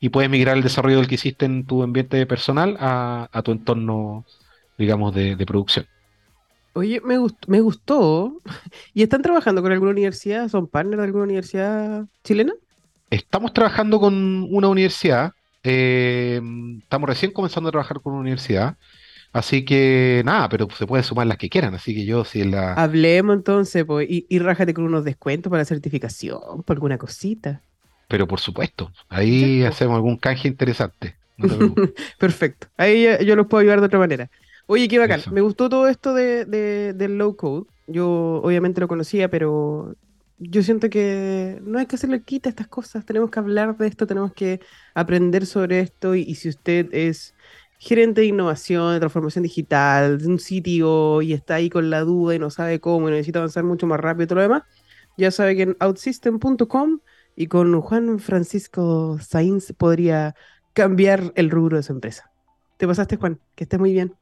Y puedes migrar el desarrollo del que hiciste en tu ambiente personal a, a tu entorno, digamos, de, de producción. Oye, me gustó, me gustó. ¿Y están trabajando con alguna universidad? ¿Son partners de alguna universidad chilena? Estamos trabajando con una universidad, eh, estamos recién comenzando a trabajar con una universidad, así que nada, pero se pueden sumar las que quieran, así que yo si es la... Hablemos entonces, pues, y, y rájate con unos descuentos para la certificación, por alguna cosita. Pero por supuesto, ahí hacemos algún canje interesante. no te preocupes. Perfecto. Ahí yo los puedo ayudar de otra manera. Oye, qué bacán. Eso. Me gustó todo esto de, de- del low code. Yo obviamente lo conocía, pero yo siento que no hay que hacerle quita a estas cosas. Tenemos que hablar de esto, tenemos que aprender sobre esto. Y, y si usted es gerente de innovación, de transformación digital, de un sitio y está ahí con la duda y no sabe cómo y necesita avanzar mucho más rápido y todo lo demás, ya sabe que en outsystem.com y con Juan Francisco Sainz podría cambiar el rubro de su empresa. Te pasaste, Juan, que estés muy bien.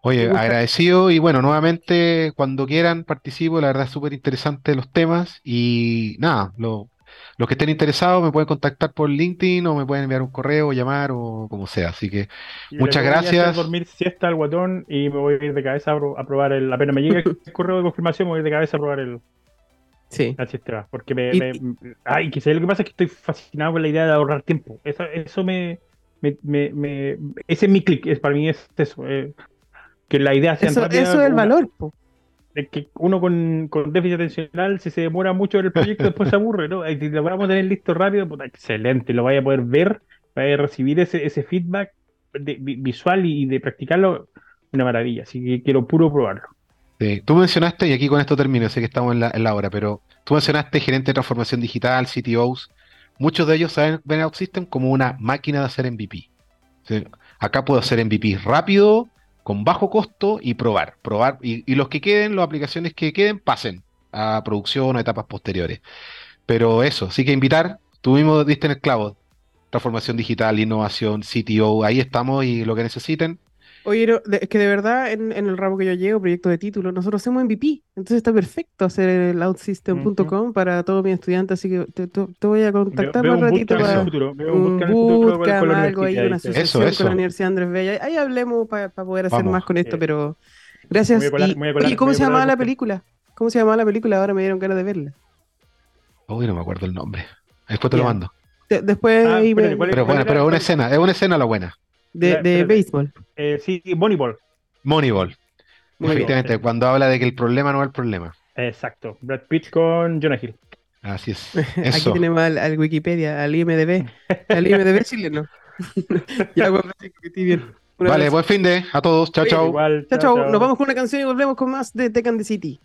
Oye, agradecido y bueno, nuevamente cuando quieran participo, la verdad es súper interesante los temas y nada, lo- los que estén interesados me pueden contactar por LinkedIn o me pueden enviar un correo, llamar o como sea, así que Yo Muchas le voy a gracias. dormir siesta al guatón y me voy a ir de cabeza a probar el. Apenas me llegue el correo de confirmación, me voy a ir de cabeza a probar el Sí. HSTA. Porque me. Y- me- ay, sé, lo que pasa es que estoy fascinado con la idea de ahorrar tiempo. Eso, eso me. me, me- me- ese es mi clic, es, para mí es eso. eh, que la idea sea Eso, eso es el una- valor, po. de que uno con, con déficit atencional, si se demora mucho en el proyecto, después se aburre, ¿no? Y Si lo vamos a tener listo rápido, puta, excelente, lo vaya a poder ver, vaya a recibir ese, ese feedback de- vi- visual y de practicarlo, una maravilla. Así que quiero puro probarlo. Sí, tú mencionaste, y aquí con esto termino, sé que estamos en la, en la hora, pero tú mencionaste gerente de transformación digital, CTOs. Muchos de ellos saben, ven OutSystem como una máquina de hacer MVP. Acá puedo hacer MVP rápido, con bajo costo y probar. probar y, los que queden, las aplicaciones que queden, pasen a producción o etapas posteriores. Pero eso, sí que invitar, tú mismo diste en el clavo. Transformación digital, innovación, CTO, ahí estamos y lo que necesiten. Oye, no, de- es que de verdad en, en el ramo que yo llevo, proyecto de título, nosotros hacemos MVP. Entonces está perfecto hacer el outsystem.com para todos mis estudiantes. Así que te, te- te voy a Veo, contactar veo más un ratito bootcamp en el para futuro, veo un bootcamp, con la algo ahí, una asociación con la Universidad Andrés Bello. Ahí, hablemos para poder hacer Vamos. más con esto, Eh, pero gracias. colar- Y- colar- oye, ¿cómo se llamaba la película? ¿Cómo se llamaba la película? Ahora me dieron ganas de verla. Uy, no me acuerdo el nombre. Después te lo mando. De- después Ah, me- ¿cuál Pero ¿cuál bueno, pero es una escena, es una escena la buena. de, béisbol. Eh, sí, Moneyball. Moneyball. Bien. Efectivamente, cuando habla de que el problema no es el problema. Exacto. Brad Pitt con Jonah Hill. Así es. Aquí tenemos al, al Wikipedia, al IMDB, al IMDB chileno. ya, que bien. Vale, buen fin de a todos. Chao, chao. Chao, chao. Nos vamos con una canción y volvemos con más de Tekken the City.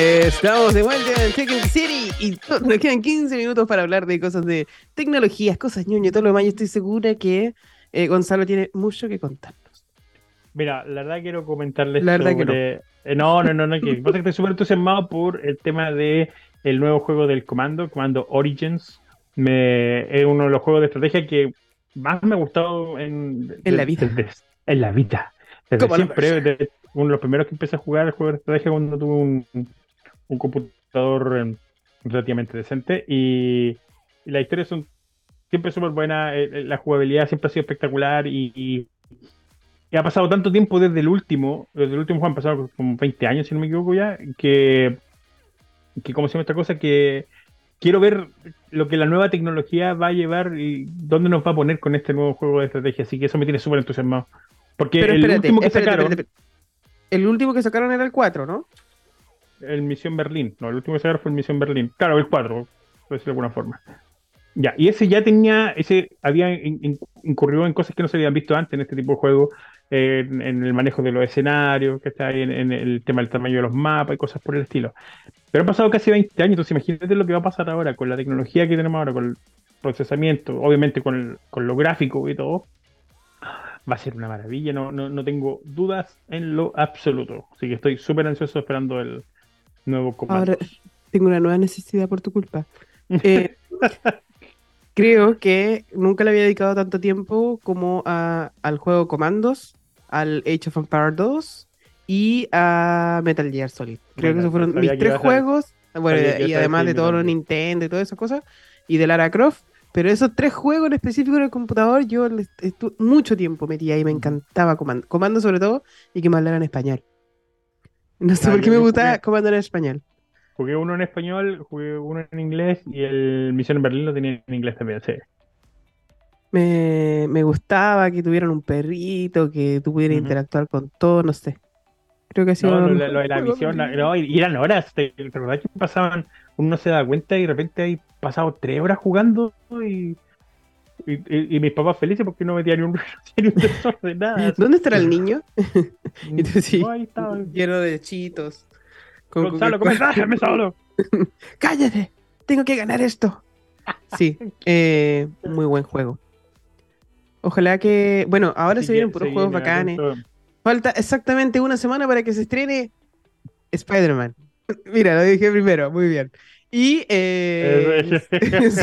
Estamos de vuelta en the City y nos quedan 15 minutos para hablar de cosas de tecnologías, cosas ñoño todo lo demás. Yo estoy segura que eh, Gonzalo tiene mucho que contarnos. Mira, la verdad quiero comentarles La verdad que sobre... eh, no, no, no, no, que pasa que estoy súper entusiasmado por el tema de el nuevo juego del comando, Comando Origins. Me, es uno de los juegos de estrategia que más me ha gustado en, En la vida. desde- en la vida. Desde siempre, uno de los primeros que empecé a jugar el juego de estrategia cuando tuve un, un computador eh, relativamente decente y, y las historias son siempre súper buenas, eh, eh, la jugabilidad siempre ha sido espectacular y, y- y ha pasado tanto tiempo desde el último, desde el último juego han pasado como 20 años si no me equivoco ya, que, que ¿cómo se llama esta cosa? Que quiero ver lo que la nueva tecnología va a llevar y dónde nos va a poner con este nuevo juego de estrategia, así que eso me tiene súper entusiasmado. Porque Pero el espérate, último que espérate, sacaron, espérate. El último que sacaron era el 4, ¿no? El Misión Berlín. No, el último que fue el Misión Berlín. Claro, el 4, por decirlo de alguna forma. Ya, y ese ya tenía, ese había in- in- incurrido en cosas que no se habían visto antes en este tipo de juego, eh, en, en el manejo de los escenarios, que está ahí en, en el tema del tamaño de los mapas y cosas por el estilo. Pero han pasado casi 20 años, entonces imagínate lo que va a pasar ahora con la tecnología que tenemos ahora, con el procesamiento, obviamente con, el- con lo gráfico y todo. Va a ser una maravilla, no, no, no tengo dudas en lo absoluto. Así que estoy súper ansioso esperando el nuevo comando. Ahora tengo una nueva necesidad por tu culpa. Eh, creo que nunca le había dedicado tanto tiempo como a- al juego Comandos, al Age of Empires 2 y a Metal Gear Solid. Creo que esos fueron mis tres a- juegos. Bueno, y además de los Gear. Nintendo y todas esas cosas. Y de Lara Croft. Pero esos tres juegos en específico en el computador, yo les- estu- mucho tiempo metía y me encantaba Comando. Comando sobre todo y que me hablaran español. No sé Ah, por qué me yo gustaba jugué- Comando en español. Jugué uno en español, jugué uno en inglés y el Misión en Berlín lo tenía en inglés también, sí. Me, me gustaba que tuvieran un perrito, que tú pudieras interactuar con todo, no sé. Creo que ha sido No, lo, de lo- lo de la misión, la- no, y eran horas, ¿te, acordás que pasaban, uno no se da cuenta y de repente hay pasado tres horas jugando y, y, y- y mis papás felices porque no metía ni un, ni un desorden, nada. ¿Dónde estará el niño? Y tú sí. Lleno de chitos. Con Gonzalo. ¿cómo estás? Solo. ¡Cállate! Tengo que ganar esto. Sí, eh, muy buen juego. Ojalá que. Bueno, ahora se vienen puros juegos bacanes. Falta exactamente una semana para que se estrene Spider-Man. Mira, lo dije primero, muy bien. Y eh,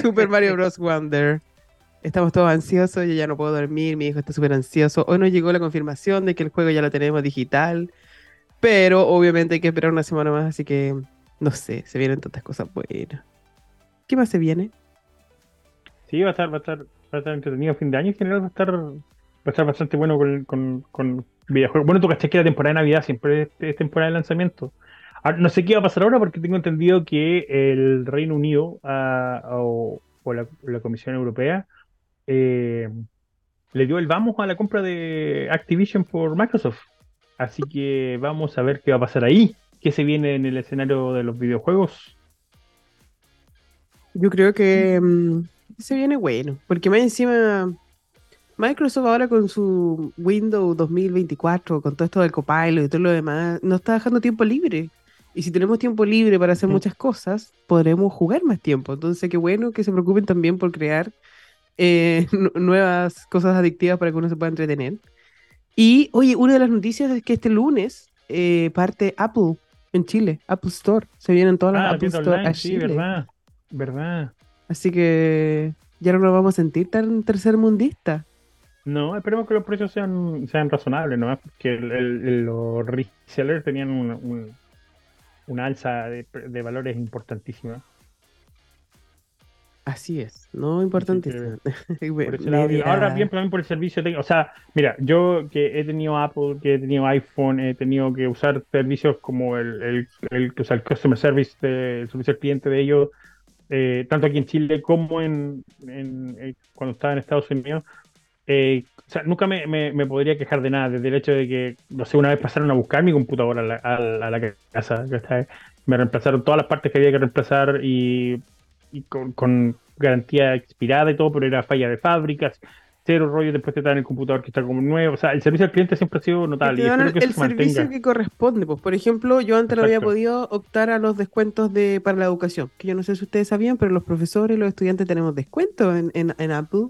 Super Mario Bros. Wonder. Estamos todos ansiosos, yo ya no puedo dormir, mi hijo está súper ansioso. Hoy nos llegó la confirmación de que el juego ya lo tenemos digital, pero obviamente hay que esperar una semana más, así que no sé, se vienen tantas cosas buenas. ¿Qué más se viene? Sí, va a estar, va a estar, va a estar entretenido fin de año. En general va a estar, va a estar bastante bueno con, con, videojuegos. Bueno, tú caché que la temporada de Navidad siempre es, temporada de lanzamiento. Ahora, no sé qué va a pasar ahora porque tengo entendido que el Reino Unido ah, o, o la, la Comisión Europea eh, le dio el vamos a la compra de Activision por Microsoft. Así que vamos a ver qué va a pasar ahí. ¿Qué se viene en el escenario de los videojuegos? Yo creo que mm, se viene bueno, porque más encima Microsoft ahora con su Windows 2024, con todo esto del Copilot y todo lo demás, nos está dejando tiempo libre. Y si tenemos tiempo libre para hacer muchas cosas, podremos jugar más tiempo. Entonces, qué bueno que se preocupen también por crear eh, nu- nuevas cosas adictivas para que uno se pueda entretener. Y, oye, una de las noticias es que este lunes eh, parte Apple en Chile, Apple Store. Se vienen todas las Ah, Apple Store online, a sí, verdad. Verdad. Así que ya no nos vamos a sentir tan tercermundistas. No, esperemos que los precios sean, sean razonables, ¿no? Porque el- los resellers tenían un- un- una alza de, de valores importantísima. Así es, no importante. Ahora bien, también por el servicio O sea, mira, yo que he tenido Apple, que he tenido iPhone, he tenido que usar servicios como el, el, el, o sea, el Customer Service, el servicio al cliente de ellos, eh, tanto aquí en Chile como en, en, eh, cuando estaba en Estados Unidos. Eh, o sea, nunca me, me, podría quejar de nada, desde el hecho de que, no sé, una vez pasaron a buscar mi computadora a la, a la, casa, me reemplazaron todas las partes que había que reemplazar y, con, garantía expirada y todo, pero era falla de fábricas, cero rollo, después te dan el computador que está como nuevo, o sea, el servicio al cliente siempre ha sido notable. Y, el, servicio que corresponde, pues, por ejemplo, yo antes no había podido optar a los descuentos de para la educación, que yo no sé si ustedes sabían, pero los profesores y los estudiantes tenemos descuentos en, en, Apple,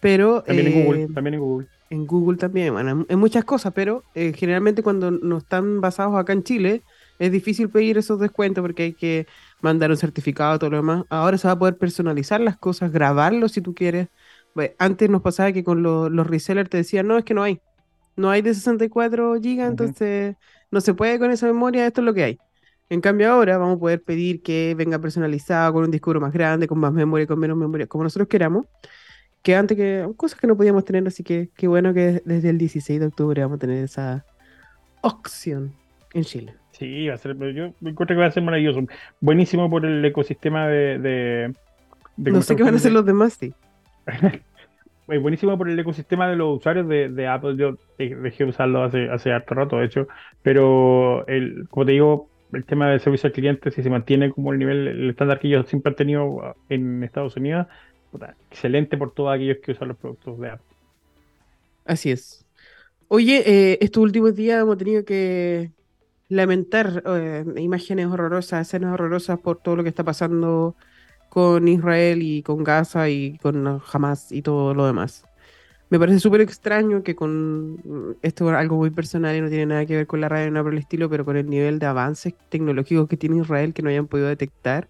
pero... También en Google, eh, también en Google. En Google también, bueno, en muchas cosas, pero eh, generalmente cuando no están basados acá en Chile, es difícil pedir esos descuentos porque hay que mandar un certificado, todo lo demás. Ahora se va a poder personalizar las cosas, grabarlo si tú quieres. antes nos pasaba que con los resellers te decían, no, es que no hay. No hay de 64 GB, entonces no se puede con esa memoria, esto es lo que hay. En cambio ahora vamos a poder pedir que venga personalizado con un disco más grande, con más memoria, con menos memoria, como nosotros queramos. Que antes que cosas que no podíamos tener, así que qué bueno que desde el 16 de octubre vamos a tener esa opción en Chile. Sí, va a ser, yo encuentro que va a ser maravilloso. Buenísimo por el ecosistema de. no sé qué van a hacer los demás, sí. buenísimo por el ecosistema de los usuarios de, Apple. Yo dejé de usarlo hace, hace harto rato, de hecho. Pero, el, como te digo, el tema de servicio al cliente, si se mantiene como el nivel, el estándar que ellos siempre han tenido en Estados Unidos, excelente por todos aquellos que usan los productos de Apple. Así es. Oye, eh, estos últimos días hemos tenido que lamentar eh, imágenes horrorosas, escenas horrorosas por todo lo que está pasando con Israel y con Gaza y con Hamas y todo lo demás. Me parece súper extraño que con esto es algo muy personal y no tiene nada que ver con la radio ni nada por el estilo, pero con el nivel de avances tecnológicos que tiene Israel que no hayan podido detectar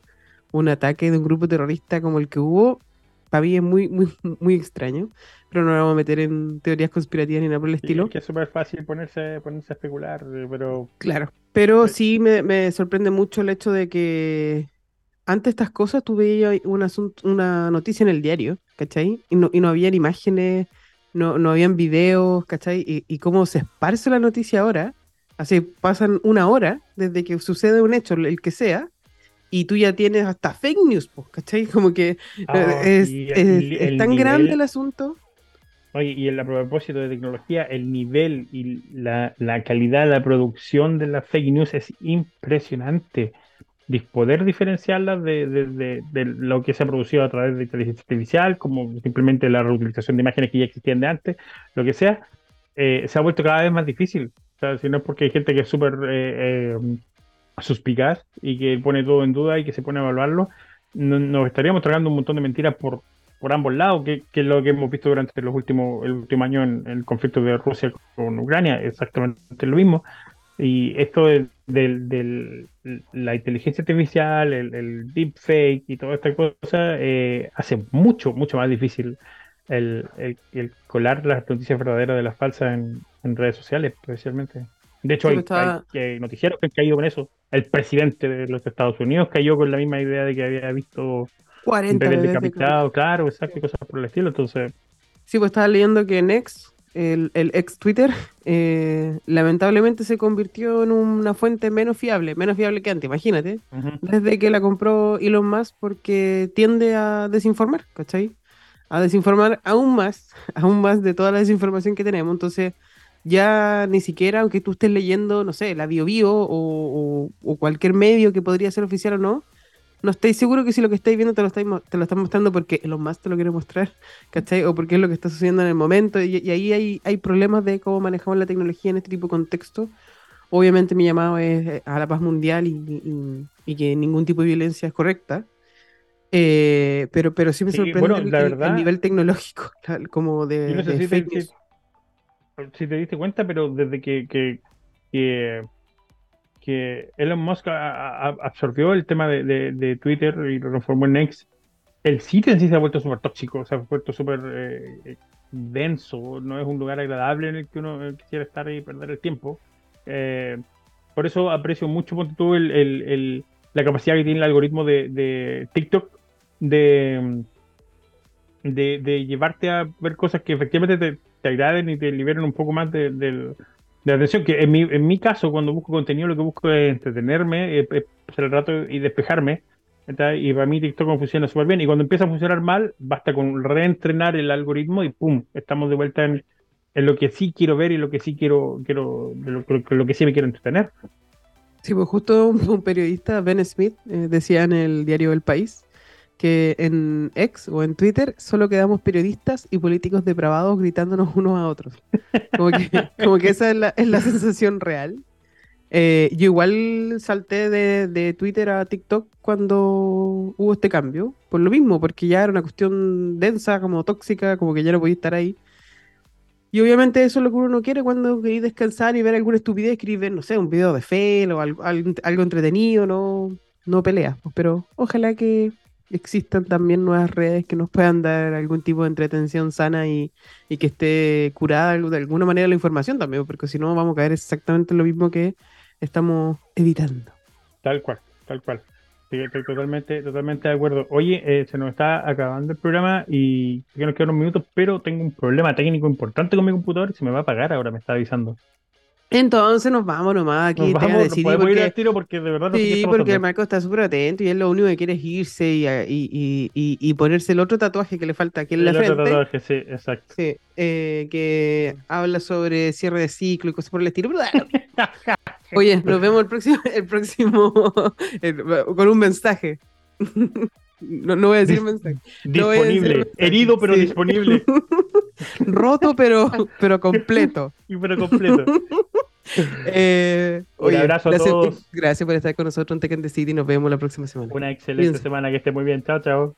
un ataque de un grupo terrorista como el que hubo, para mí es muy, muy, muy extraño pero no nos vamos a meter en teorías conspirativas ni nada por el estilo. es que es súper fácil ponerse, ponerse a especular, eh, pero... Claro, pero sí me, sorprende mucho el hecho de que antes estas cosas tú veías una, una noticia en el diario, ¿cachai? Y no, y no habían imágenes, no, no habían videos, ¿cachai? Y, y cómo se esparce la noticia ahora, así pasan una hora desde que sucede un hecho, el que sea, y tú ya tienes hasta fake news, ¿cachai? Como que ah, es, es, tan grande el asunto. Oye, y a propósito de tecnología, el nivel y la, calidad de la producción de las fake news es impresionante. Poder diferenciarlas de, lo que se ha producido a través de inteligencia artificial, como simplemente la reutilización de imágenes que ya existían de antes, lo que sea, eh, se ha vuelto cada vez más difícil. O sea, si no es porque hay gente que es súper eh, eh, suspicaz y que pone todo en duda y que se pone a evaluarlo, nos estaríamos tragando un montón de mentiras por por ambos lados, que, es lo que hemos visto durante los últimos el último año en, el conflicto de Rusia con Ucrania, exactamente lo mismo. Y esto de, la inteligencia artificial, el, el deepfake y toda esta cosa eh, hace mucho, mucho más difícil el, colar las noticias verdaderas de las falsas en, redes sociales, especialmente. De hecho, hay, hay, noticieros que han caído con eso. El presidente de los Estados Unidos cayó con la misma idea de que había visto 40 bebés decapitados, claro, exacto, cosas por el estilo, entonces... Sí, pues estaba leyendo que Nex, el, el ex Twitter, eh, lamentablemente se convirtió en una fuente menos fiable, menos fiable que antes, imagínate, desde que la compró Elon Musk porque tiende a desinformar, ¿cachai? A desinformar aún más, aún más de toda la desinformación que tenemos, entonces ya ni siquiera, aunque tú estés leyendo, no sé, la BioBio o, o, o cualquier medio que podría ser oficial o no, no estáis seguro que si lo que estáis viendo te lo, estáis, te lo están mostrando porque los más te lo quiere mostrar, ¿cachai? O porque es lo que está sucediendo en el momento. Y, ahí hay, hay problemas de cómo manejamos la tecnología en este tipo de contexto. Obviamente mi llamado es eh, a la paz mundial y, y, que ningún tipo de violencia es correcta. Eh, pero, pero sí me sorprende el, nivel tecnológico, como de, no sé si, te, diste cuenta, pero desde que, que, que Elon Musk absorbió el tema de, Twitter y lo transformó en X, el sitio en sí se ha vuelto súper tóxico, se ha vuelto súper eh, denso, no es un lugar agradable en el que uno quisiera estar y perder el tiempo. Eh, por eso aprecio mucho tú, el, la capacidad que tiene el algoritmo de, TikTok de, de, de llevarte a ver cosas que efectivamente te, te agraden y te liberen un poco más de, de- de atención. Que en mi, en mi caso, cuando busco contenido, lo que busco es entretenerme, es, es pasar el rato y despejarme. Y para mí TikTok funciona súper bien. Y cuando empieza a funcionar mal, basta con reentrenar el algoritmo y ¡pum! Estamos de vuelta en, lo que sí quiero ver y lo que sí quiero, quiero lo, que sí me quiero entretener. Sí, pues justo un periodista, Ben Smith, eh, decía en el diario El País que en X o en Twitter solo quedamos periodistas y políticos depravados gritándonos unos a otros. Como que, como que esa es la, es la sensación real. Eh, yo igual salté de, de Twitter a TikTok cuando hubo este cambio, por lo mismo, porque ya era una cuestión densa, como tóxica, como que ya no podía estar ahí. Y obviamente eso es lo que uno no quiere cuando queréis descansar y ver alguna estupidez, escribir, no sé, un video de fe o algo, algo, algo entretenido, no, no peleas. pues, Pero ojalá que existan también nuevas redes que nos puedan dar algún tipo de entretención sana y, y que esté curada de alguna manera la información también, porque si no vamos a caer exactamente en lo mismo que estamos evitando. Tal cual, tal cual. Estoy totalmente, totalmente de acuerdo. Oye, eh, se nos está acabando el programa y ya nos quedan unos minutos, pero tengo un problema técnico importante con mi computador y se me va a apagar ahora, me está avisando. Entonces nos vamos nomás aquí, Nos voy a vamos, decidir podemos ir porque- al tiro porque de verdad no sé qué Sí, porque. Marco está súper atento y él lo único que quiere es irse y, y, y, y- ponerse el otro tatuaje que le falta aquí en la El otro frente. tatuaje, sí, exacto. Sí, eh, que habla sobre cierre de ciclo y cosas por el estilo. Oye, nos vemos el próximo, el próximo el- con un mensaje. No, no voy a decir mensaje. No voy a decir Disponible, mensaje. herido pero Sí. disponible Roto, pero, pero completo. y pero completo. Eh, Un abrazo a todos. Gracias por estar con nosotros en Tekken the City. Nos vemos la próxima semana. Una excelente semana, que esté muy bien. Chao, chao.